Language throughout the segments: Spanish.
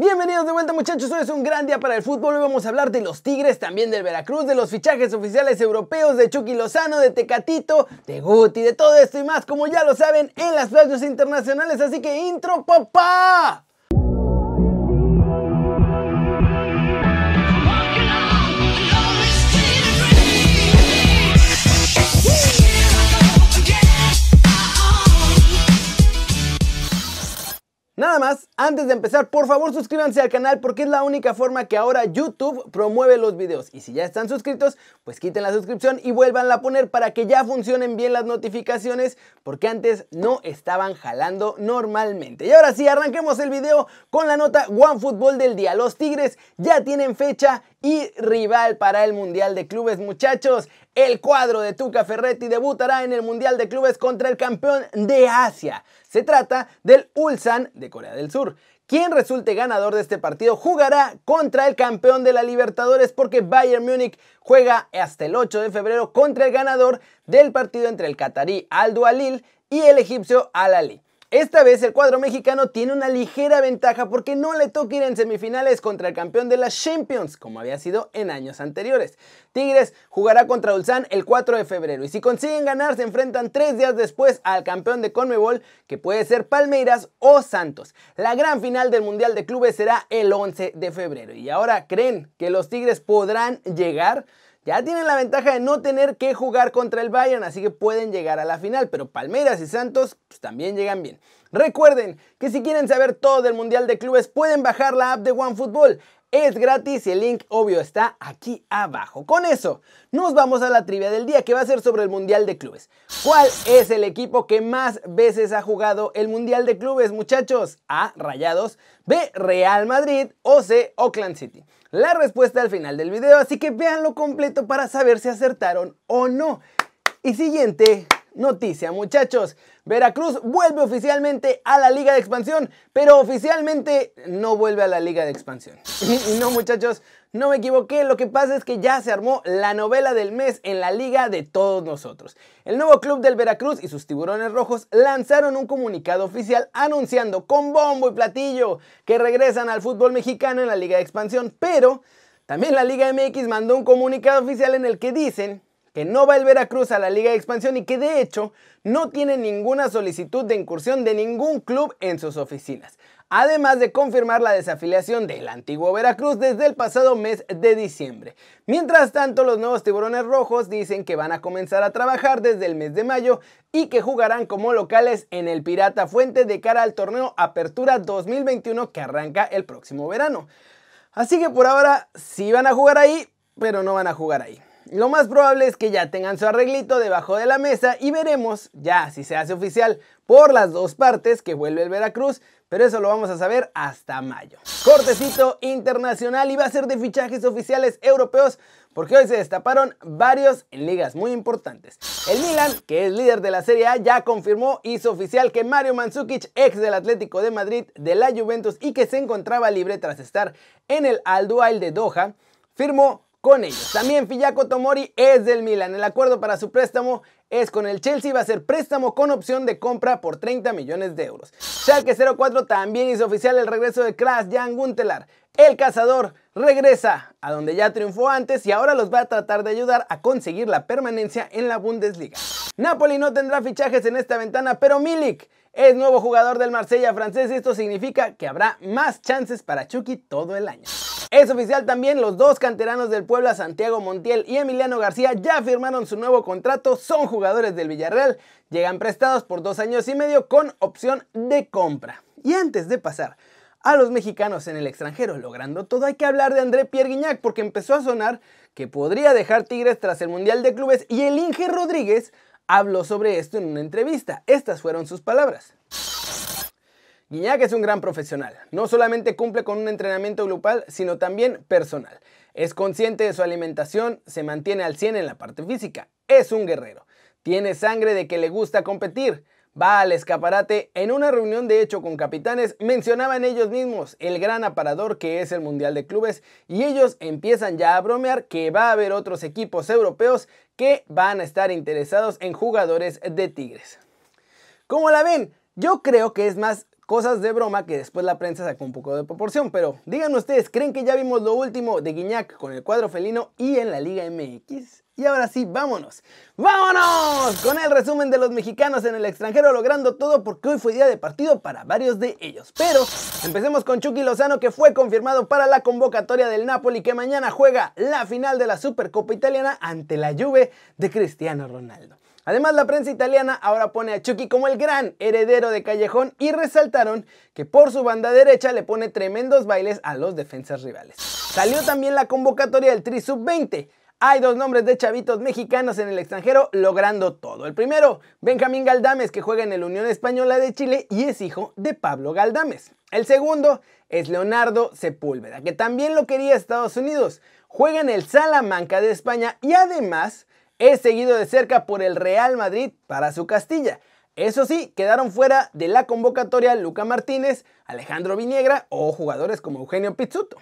Bienvenidos de vuelta muchachos, hoy es un gran día para el fútbol, hoy vamos a hablar de los Tigres, también del Veracruz, de los fichajes oficiales europeos, de Chucky Lozano, de Tecatito, de Guti, de todo esto y más, como ya lo saben, en las playas internacionales, así que intro papá. Más, antes de empezar, por favor suscríbanse al canal porque es la única forma que ahora YouTube promueve los videos. Y si ya están suscritos, pues quiten la suscripción y vuelvan a poner para que ya funcionen bien las notificaciones porque antes no estaban jalando normalmente. Y ahora sí, arranquemos el video con la nota OneFootball del día. Los Tigres ya tienen fecha y rival para el Mundial de Clubes, muchachos. El cuadro de Tuca Ferretti debutará en el Mundial de Clubes contra el campeón de Asia. Se trata del Ulsan de Corea del Sur. Quien resulte ganador de este partido jugará contra el campeón de la Libertadores porque Bayern Múnich juega hasta el 8 de febrero contra el ganador del partido entre el catarí Al Dualil y el egipcio Al Ali. Esta vez el cuadro mexicano tiene una ligera ventaja porque no le toca ir en semifinales contra el campeón de las Champions, como había sido en años anteriores. Tigres jugará contra Ulsan el 4 de febrero y si consiguen ganar se enfrentan tres días después al campeón de Conmebol, que puede ser Palmeiras o Santos. La gran final del Mundial de Clubes será el 11 de febrero. ¿Y ahora creen que los Tigres podrán llegar? Ya tienen la ventaja de no tener que jugar contra el Bayern, así que pueden llegar a la final, pero Palmeiras y Santos pues, también llegan bien. Recuerden que si quieren saber todo del Mundial de Clubes pueden bajar la app de OneFootball. Es gratis y el link obvio está aquí abajo. Con eso, nos vamos a la trivia del día que va a ser sobre el Mundial de Clubes. ¿Cuál es el equipo que más veces ha jugado el Mundial de Clubes, muchachos? A. Rayados, B. Real Madrid o C. Oakland City. La respuesta al final del video, así que véanlo completo para saber si acertaron o no. Y siguiente noticia, muchachos. Veracruz vuelve oficialmente a la Liga de Expansión, pero oficialmente no vuelve a la Liga de Expansión. Y, no, muchachos, no me equivoqué, lo que pasa es que ya se armó la novela del mes en la liga de todos nosotros. El nuevo club del Veracruz y sus tiburones rojos lanzaron un comunicado oficial anunciando con bombo y platillo que regresan al fútbol mexicano en la Liga de Expansión, pero también la Liga MX mandó un comunicado oficial en el que dicen que no va el Veracruz a la Liga de Expansión y que de hecho no tiene ninguna solicitud de incursión de ningún club en sus oficinas. Además de confirmar la desafiliación del antiguo Veracruz desde el pasado mes de diciembre. Mientras tanto, los nuevos tiburones rojos dicen que van a comenzar a trabajar desde el mes de mayo y que jugarán como locales en el Pirata Fuente de cara al torneo Apertura 2021 que arranca el próximo verano. Así que por ahora sí van a jugar ahí, pero no van a jugar ahí. Lo más probable es que ya tengan su arreglito debajo de la mesa y veremos ya si se hace oficial por las dos partes que vuelve el Veracruz, pero eso lo vamos a saber hasta mayo. Cortecito internacional y va a ser de fichajes oficiales europeos porque hoy se destaparon varios en ligas muy importantes. El Milan, que es líder de la Serie A, ya confirmó, hizo oficial que Mario Mandzukic, ex del Atlético de Madrid, de la Juventus y que se encontraba libre tras estar en el Al Duail de Doha, firmó También Fiyako Tomori es del Milan. El acuerdo para su préstamo es con el Chelsea. Va a ser préstamo con opción de compra por 30 millones de euros. Schalke 04 también hizo oficial el regreso de Klaas Jan Guntelar. El cazador regresa a donde ya triunfó antes y ahora los va a tratar de ayudar a conseguir la permanencia en la Bundesliga. Napoli no tendrá fichajes en esta ventana, pero Milik es nuevo jugador del Marsella francés y esto significa que habrá más chances para Chucky todo el año. Es oficial también, los dos canteranos del Puebla, Santiago Montiel y Emiliano García, ya firmaron su nuevo contrato, son jugadores del Villarreal, llegan prestados por dos años y medio con opción de compra. Y antes de pasar a los mexicanos en el extranjero logrando todo, hay que hablar de André Pierre Guignac porque empezó a sonar que podría dejar Tigres tras el Mundial de Clubes y el Inge Rodríguez habló sobre esto en una entrevista. Estas fueron sus palabras. Guiñac es un gran profesional. No solamente cumple con un entrenamiento grupal, sino también personal. Es consciente de su alimentación, se mantiene al 100 en la parte física. Es un guerrero. Tiene sangre de que le gusta competir. Va al escaparate. En una reunión de hecho con capitanes mencionaban ellos mismos el gran aparador que es el Mundial de Clubes y ellos empiezan ya a bromear que va a haber otros equipos europeos que van a estar interesados en jugadores de Tigres. ¿Cómo la ven? Yo creo que es más cosas de broma que después la prensa sacó un poco de proporción. Pero díganme ustedes, ¿creen que ya vimos lo último de Guiñac con el cuadro felino y en la Liga MX? Y ahora sí, vámonos. ¡Vámonos! Con el resumen de los mexicanos en el extranjero logrando todo porque hoy fue día de partido para varios de ellos. Pero empecemos con Chucky Lozano que fue confirmado para la convocatoria del Napoli que mañana juega la final de la Supercopa Italiana ante la Juve de Cristiano Ronaldo. Además, la prensa italiana ahora pone a Chucky como el gran heredero de Callejón y resaltaron que por su banda derecha le pone tremendos bailes a los defensas rivales. Salió también la convocatoria del Tri Sub 20 hay dos nombres de chavitos mexicanos en el extranjero logrando todo. El primero, Benjamín Galdames, que juega en el Unión Española de Chile y es hijo de Pablo Galdames. El segundo es Leonardo Sepúlveda, que también lo quería Estados Unidos. Juega en el Salamanca de España y además es seguido de cerca por el Real Madrid para su Castilla. Eso sí, quedaron fuera de la convocatoria Luca Martínez, Alejandro Viniegra o jugadores como Eugenio Pizzuto.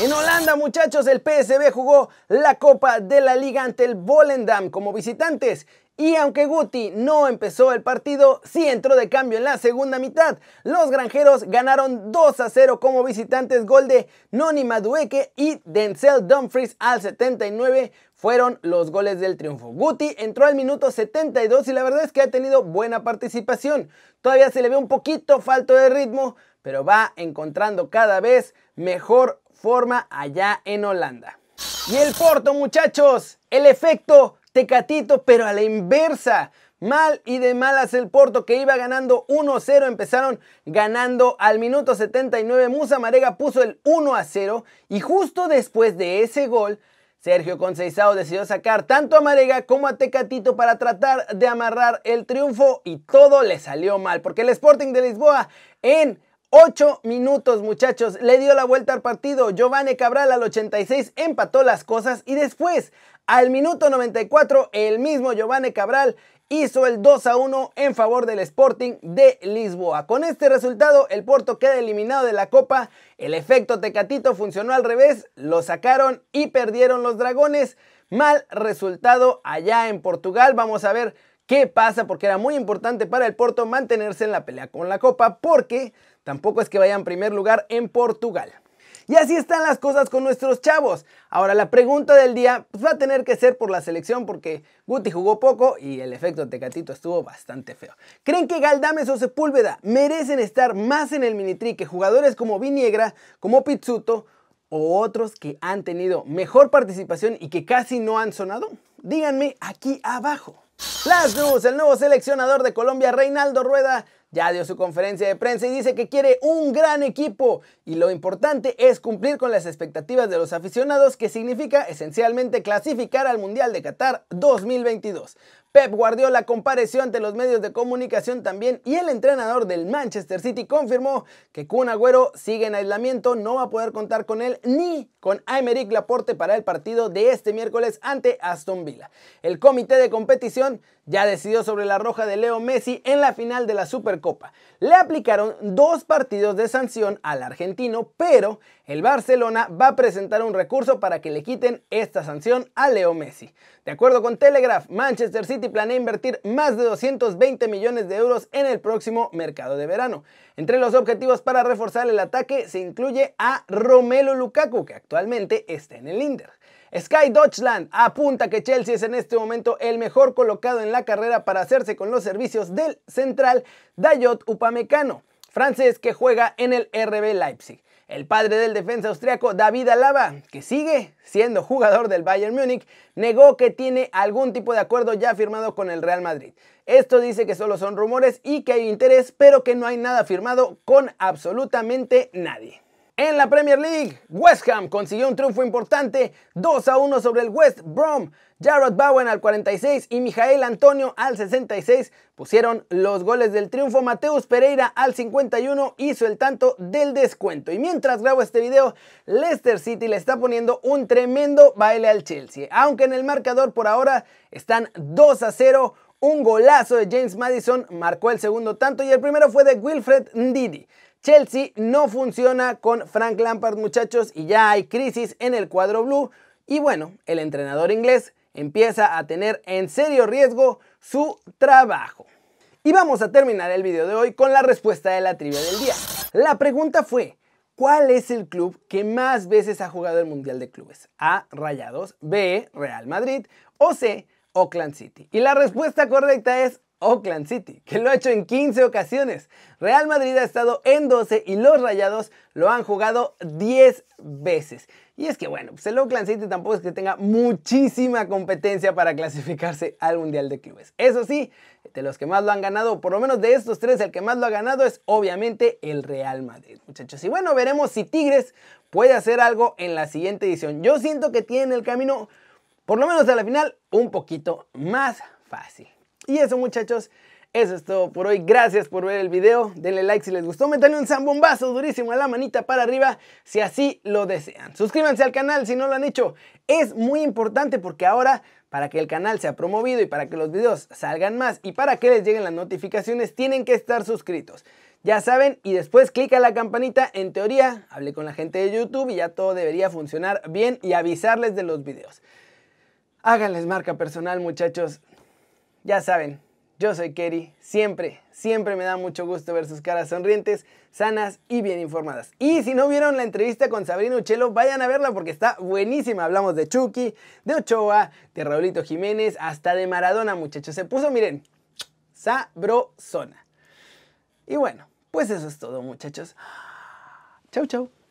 En Holanda, muchachos, el PSV jugó la Copa de la Liga ante el Volendam como visitantes. Y aunque Guti no empezó el partido, sí entró de cambio en la segunda mitad. Los granjeros ganaron 2 a 0 como visitantes, gol de Noni Madueke y Denzel Dumfries al 79 fueron los goles del triunfo. Guti entró al minuto 72 y la verdad es que ha tenido buena participación. Todavía se le ve un poquito falto de ritmo, pero va encontrando cada vez mejor forma allá en Holanda. Y el Porto, muchachos, el efecto Tecatito, pero a la inversa. Mal y de malas el Porto que iba ganando 1-0, empezaron ganando al minuto 79. Musa Marega puso el 1-0 y justo después de ese gol Sergio Conceizao decidió sacar tanto a Marega como a Tecatito para tratar de amarrar el triunfo y todo le salió mal porque el Sporting de Lisboa en 8 minutos muchachos le dio la vuelta al partido. Giovanni Cabral al 86 empató las cosas y después al minuto 94 el mismo Giovanni Cabral hizo el 2 a 1 en favor del Sporting de Lisboa. Con este resultado, el Porto queda eliminado de la Copa. El efecto Tecatito funcionó al revés, lo sacaron y perdieron los Dragones. Mal resultado allá en Portugal. Vamos a ver qué pasa porque era muy importante para el Porto mantenerse en la pelea con la Copa porque tampoco es que vaya en primer lugar en Portugal. Y así están las cosas con nuestros chavos. Ahora la pregunta del día pues, va a tener que ser por la selección porque Guti jugó poco y el efecto Tecatito estuvo bastante feo. ¿Creen que Galdames o Sepúlveda merecen estar más en el mini-tri que jugadores como Viniegra, como Pizzuto o otros que han tenido mejor participación y que casi no han sonado? Díganme aquí abajo. Las News, el nuevo seleccionador de Colombia, Reinaldo Rueda, ya dio su conferencia de prensa y dice que quiere un gran equipo y lo importante es cumplir con las expectativas de los aficionados que significa esencialmente clasificar al Mundial de Qatar 2022. Pep Guardiola compareció ante los medios de comunicación también y el entrenador del Manchester City confirmó que Kun Agüero sigue en aislamiento, no va a poder contar con él ni con Aymeric Laporte para el partido de este miércoles ante Aston Villa. El comité de competición ya decidió sobre la roja de Leo Messi en la final de la Supercopa. Le aplicaron dos partidos de sanción al argentino, pero el Barcelona va a presentar un recurso para que le quiten esta sanción a Leo Messi. De acuerdo con Telegraph, Manchester City planea invertir más de 220 millones de euros en el próximo mercado de verano. Entre los objetivos para reforzar el ataque se incluye a Romelu Lukaku, que actualmente está en el Inter. Sky Deutschland apunta que Chelsea es en este momento el mejor colocado en la carrera para hacerse con los servicios del central Dayot Upamecano, francés que juega en el RB Leipzig. El padre del defensa austriaco David Alaba, que sigue siendo jugador del Bayern Múnich, negó que tiene algún tipo de acuerdo ya firmado con el Real Madrid. Esto dice que solo son rumores y que hay interés, pero que no hay nada firmado con absolutamente nadie. En la Premier League, West Ham consiguió un triunfo importante, 2 a 1 sobre el West Brom. Jarrod Bowen al 46 y Mijael Antonio al 66 pusieron los goles del triunfo. Mateus Pereira al 51 hizo el tanto del descuento. Y mientras grabo este video, Leicester City le está poniendo un tremendo baile al Chelsea. Aunque en el marcador por ahora están 2 a 0. Un golazo de James Madison marcó el segundo tanto y el primero fue de Wilfred Ndidi. Chelsea no funciona con Frank Lampard muchachos y ya hay crisis en el cuadro blue y bueno, el entrenador inglés empieza a tener en serio riesgo su trabajo. Y vamos a terminar el video de hoy con la respuesta de la trivia del día. La pregunta fue, ¿cuál es el club que más veces ha jugado el Mundial de Clubes? A, Rayados, B, Real Madrid o C, Oakland City. Y la respuesta correcta es Oakland City, que lo ha hecho en 15 ocasiones. Real Madrid ha estado en 12 y los Rayados lo han jugado 10 veces. Y es que bueno, pues el Oakland City tampoco es que tenga muchísima competencia para clasificarse al Mundial de Clubes. Eso sí, de los que más lo han ganado, por lo menos de estos tres, el que más lo ha ganado es obviamente el Real Madrid, muchachos. Y bueno, veremos si Tigres puede hacer algo en la siguiente edición. Yo siento que tiene el camino, por lo menos a la final, un poquito más fácil. Y eso muchachos, eso es todo por hoy. Gracias por ver el video. Denle like si les gustó. Métanle un zambombazo durísimo a la manita para arriba si así lo desean. Suscríbanse al canal si no lo han hecho. Es muy importante porque ahora para que el canal sea promovido y para que los videos salgan más y para que les lleguen las notificaciones tienen que estar suscritos. Ya saben, y después clica la campanita. En teoría, hablé con la gente de YouTube y ya todo debería funcionar bien y avisarles de los videos. Háganles marca personal, muchachos. Ya saben, yo soy Kerry, siempre, siempre me da mucho gusto ver sus caras sonrientes, sanas y bien informadas. Y si no vieron la entrevista con Sabrina Uchelo, vayan a verla porque está buenísima. Hablamos de Chucky, de Ochoa, de Raulito Jiménez, hasta de Maradona, muchachos. Se puso, miren, sabrosona. Y bueno, pues eso es todo, muchachos. Chau, chau.